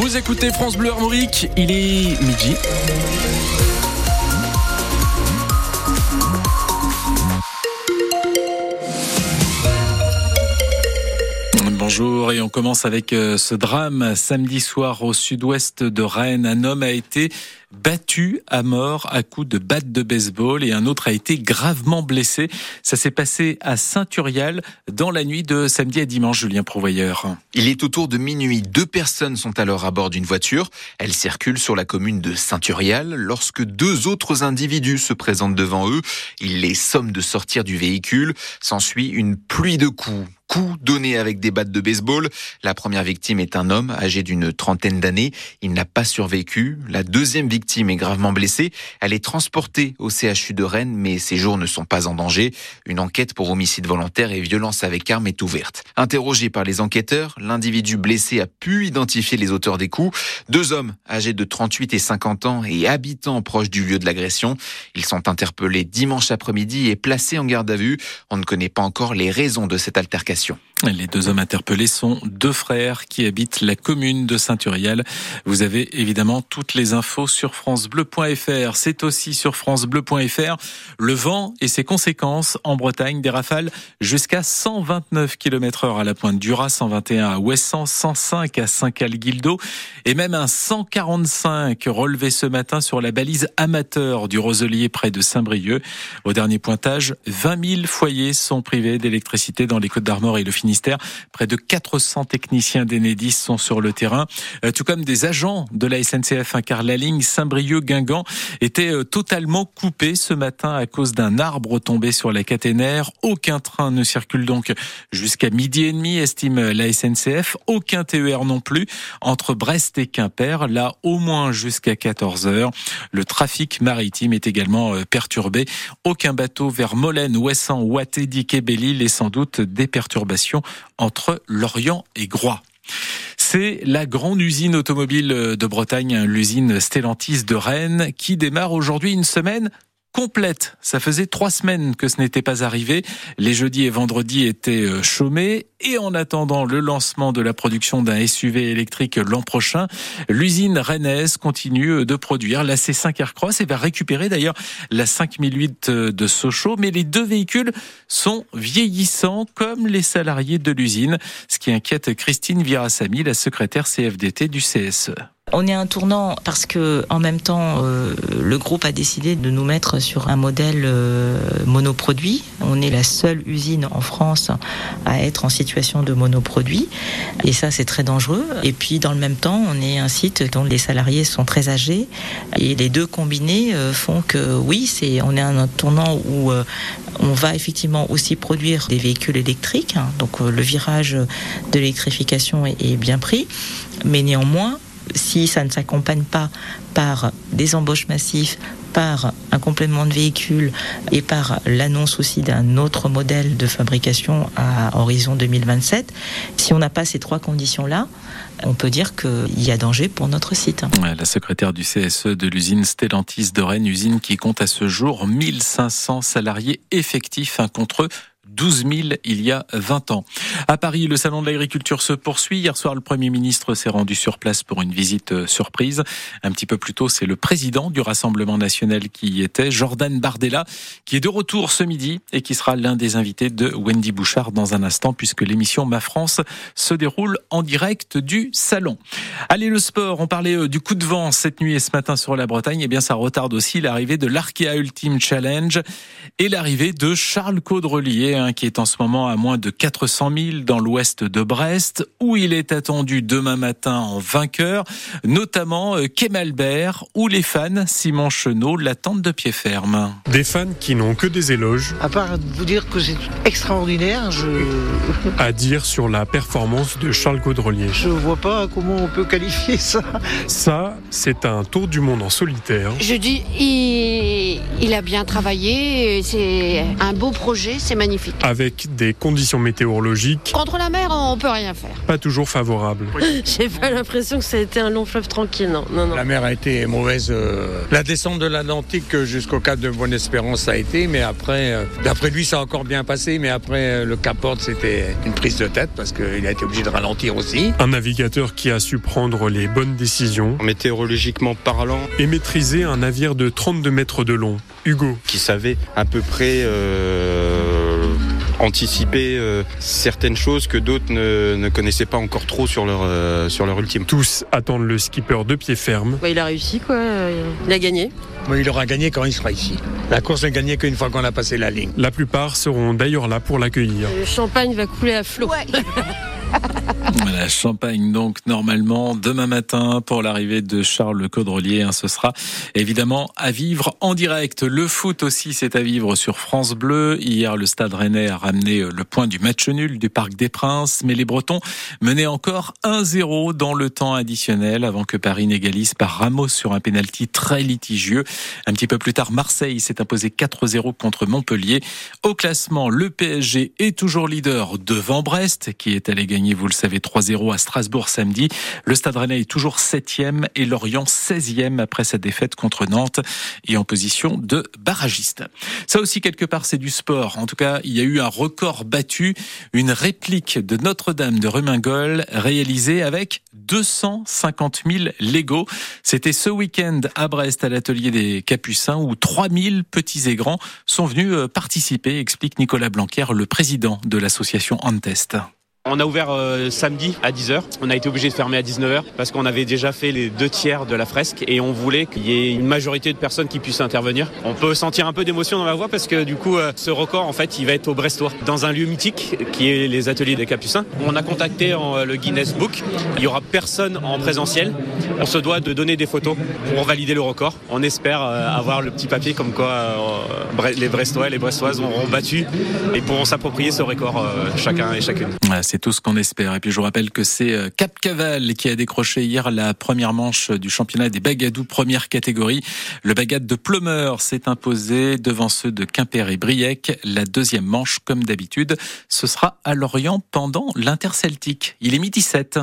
Vous écoutez France Bleu Armorique, il est midi. Bonjour et on commence avec euh, ce drame. Samedi soir au sud-ouest de Rennes, un homme a été battu à mort à coups de batte de baseball et un autre a été gravement blessé. Ça s'est passé à Saint-Urial dans la nuit de samedi à dimanche, Julien Provoyeur. Il est autour de minuit. Deux personnes sont alors à bord d'une voiture. Elles circulent sur la commune de Saint-Urial lorsque deux autres individus se présentent devant eux. Ils les somment de sortir du véhicule. S'ensuit une pluie de coups coups donnés avec des battes de baseball. La première victime est un homme âgé d'une trentaine d'années. Il n'a pas survécu. La deuxième victime est gravement blessée. Elle est transportée au CHU de Rennes, mais ses jours ne sont pas en danger. Une enquête pour homicide volontaire et violence avec arme est ouverte. Interrogé par les enquêteurs, l'individu blessé a pu identifier les auteurs des coups. Deux hommes âgés de 38 et 50 ans et habitants proches du lieu de l'agression. Ils sont interpellés dimanche après-midi et placés en garde à vue. On ne connaît pas encore les raisons de cette altercation. Les deux hommes interpellés sont deux frères qui habitent la commune de Saint-Urial. Vous avez évidemment toutes les infos sur francebleu.fr. C'est aussi sur francebleu.fr le vent et ses conséquences en Bretagne. Des rafales jusqu'à 129 km heure à la pointe du Raz, 121 à Ouessant, 105 à Saint-Cal-Guildo et même un 145 relevé ce matin sur la balise amateur du Roselier près de Saint-Brieuc. Au dernier pointage, 20 000 foyers sont privés d'électricité dans les Côtes d'Armor et le Finistère. Près de 400 techniciens d'Enedis sont sur le terrain, euh, tout comme des agents de la SNCF, hein, car la ligne Saint-Brieuc-Guingamp était euh, totalement coupée ce matin à cause d'un arbre tombé sur la caténaire. Aucun train ne circule donc jusqu'à midi et demi, estime la SNCF. Aucun TER non plus entre Brest et Quimper, là au moins jusqu'à 14 heures. Le trafic maritime est également euh, perturbé. Aucun bateau vers Molène, Ouessant, Ouaté, et Belle-Île sans doute des perturbations entre Lorient et Groix. C'est la grande usine automobile de Bretagne, l'usine Stellantis de Rennes, qui démarre aujourd'hui une semaine complète. Ça faisait trois semaines que ce n'était pas arrivé. Les jeudis et vendredis étaient euh, chômés. Et en attendant le lancement de la production d'un SUV électrique l'an prochain, l'usine rennaise continue de produire la C5 Aircross et va récupérer d'ailleurs la 5008 de Sochaux. Mais les deux véhicules sont vieillissants comme les salariés de l'usine, ce qui inquiète Christine Virasamy, la secrétaire CFDT du CSE. On est un tournant parce que en même temps, euh, le groupe a décidé de nous mettre sur un modèle euh, monoproduit. On est la seule usine en France à être en situation de monoproduit, et ça c'est très dangereux. Et puis dans le même temps, on est un site dont les salariés sont très âgés, et les deux combinés euh, font que oui, c'est on est un tournant où on va effectivement aussi produire des véhicules électriques. Hein. donc le virage de l'électrification est bien pris, mais néanmoins si ça ne s'accompagne pas par des embauches massives, par un complément de véhicule et par l'annonce aussi d'un autre modèle de fabrication à horizon 2027, si on n'a pas ces trois conditions-là, on peut dire qu'il y a danger pour notre site. La secrétaire du CSE de l'usine Stellantis de Rennes, usine qui compte à ce jour 1500 salariés effectifs contre eux 12 000 il y a 20 ans. À Paris, le salon de l'agriculture se poursuit. Hier soir, le Premier ministre s'est rendu sur place pour une visite euh, surprise. Un petit peu plus tôt, c'est le président du Rassemblement national qui y était, Jordan Bardella, qui est de retour ce midi et qui sera l'un des invités de Wendy Bouchard dans un instant puisque l'émission Ma France se déroule en direct du salon. Allez, le sport. On parlait euh, du coup de vent cette nuit et ce matin sur la Bretagne. Eh bien, ça retarde aussi l'arrivée de l'Arkea Ultimate Challenge et l'arrivée de Charles Caudrelier qui est en ce moment à moins de 400 000 dans l'ouest de Brest, où il est attendu demain matin en vainqueur, notamment euh, Kemalbert, où les fans, Simon Chenot, l'attendent de pied ferme. Des fans qui n'ont que des éloges. À part vous dire que c'est extraordinaire, je... À dire sur la performance de Charles Caudrelier. Je vois pas comment on peut qualifier ça. Ça, c'est un tour du monde en solitaire. Je dis, il, il a bien travaillé, c'est un beau projet, c'est magnifique. Avec des conditions météorologiques Contre la mer, on peut rien faire. pas toujours favorables. J'ai pas l'impression que ça a été un long fleuve tranquille, non, non, non. La mer a été mauvaise. euh, La descente de l'Atlantique jusqu'au cap de Bonne-Espérance, a été, mais après, euh, d'après lui, ça a encore bien passé, mais après, euh, le Cap Horn, c'était une prise de tête parce qu'il a été obligé de ralentir aussi. Un navigateur qui a su prendre les bonnes décisions Météorologiquement parlant, et maîtriser un navire de 32 mètres de long. Hugo, qui savait à peu près euh, anticiper euh, certaines choses que d'autres ne, ne connaissaient pas encore trop sur leur, euh, sur leur ultime. tous attendent le skipper de pied ferme. Bah, il a réussi, quoi. Il a gagné. Mais il aura gagné quand il sera ici. La course n'est gagnée qu'une fois qu'on a passé la ligne. La plupart seront d'ailleurs là pour l'accueillir. Le champagne va couler à flot. Voilà, Champagne donc normalement demain matin pour l'arrivée de Charles Le Caudrelier. hein, ce sera évidemment à vivre en direct. Le foot aussi, c'est à vivre sur France Bleu. Hier, le Stade Rennais a ramené euh, le point du match nul du Parc des Princes, mais les Bretons menaient encore 1-0 dans le temps additionnel avant que Paris n'égalise par Ramos sur un pénalty très litigieux. Un petit peu plus tard, Marseille s'est imposé 4-0 contre Montpellier. Au classement, le PSG est toujours leader devant Brest, qui est allé gagner, vous le savez, 3-0 à Strasbourg samedi. Le Stade Rennais est toujours 7e et Lorient 16e après sa défaite contre Nantes et en position de barragiste. Ça aussi, quelque part, c'est du sport. En tout cas, il y a eu un record battu, une réplique de Notre-Dame de Remingol réalisée avec 250 000 Lego. C'était ce week-end à Brest à l'atelier des Capucins où 3000 petits et grands sont venus euh, participer, explique Nicolas Blanquer, le président de l'association Antest. On a ouvert euh, samedi à 10h. On a été obligé de fermer à 19h parce qu'on avait déjà fait les deux tiers de la fresque et on voulait qu'il y ait une majorité de personnes qui puissent intervenir. On peut sentir un peu d'émotion dans la voix parce que du coup, euh, ce record, en fait, il va être au Brestois, dans un lieu mythique qui est les ateliers des Capucins. On a contacté euh, le Guinness Book. Il y aura personne en présentiel. On se doit de donner des photos pour valider le record. On espère avoir le petit papier comme quoi les Brestois et les Brestoises auront battu et pourront s'approprier ce record chacun et chacune. Voilà, C'est tout ce qu'on espère. Et puis je vous rappelle que c'est euh, Cap Caval qui a décroché hier la première manche du championnat des bagadous première catégorie. Le bagad de Plumeur s'est imposé devant ceux de Quimper et Briec. La deuxième manche, comme d'habitude, ce sera à Lorient pendant l'Interceltique. Il est midi 7.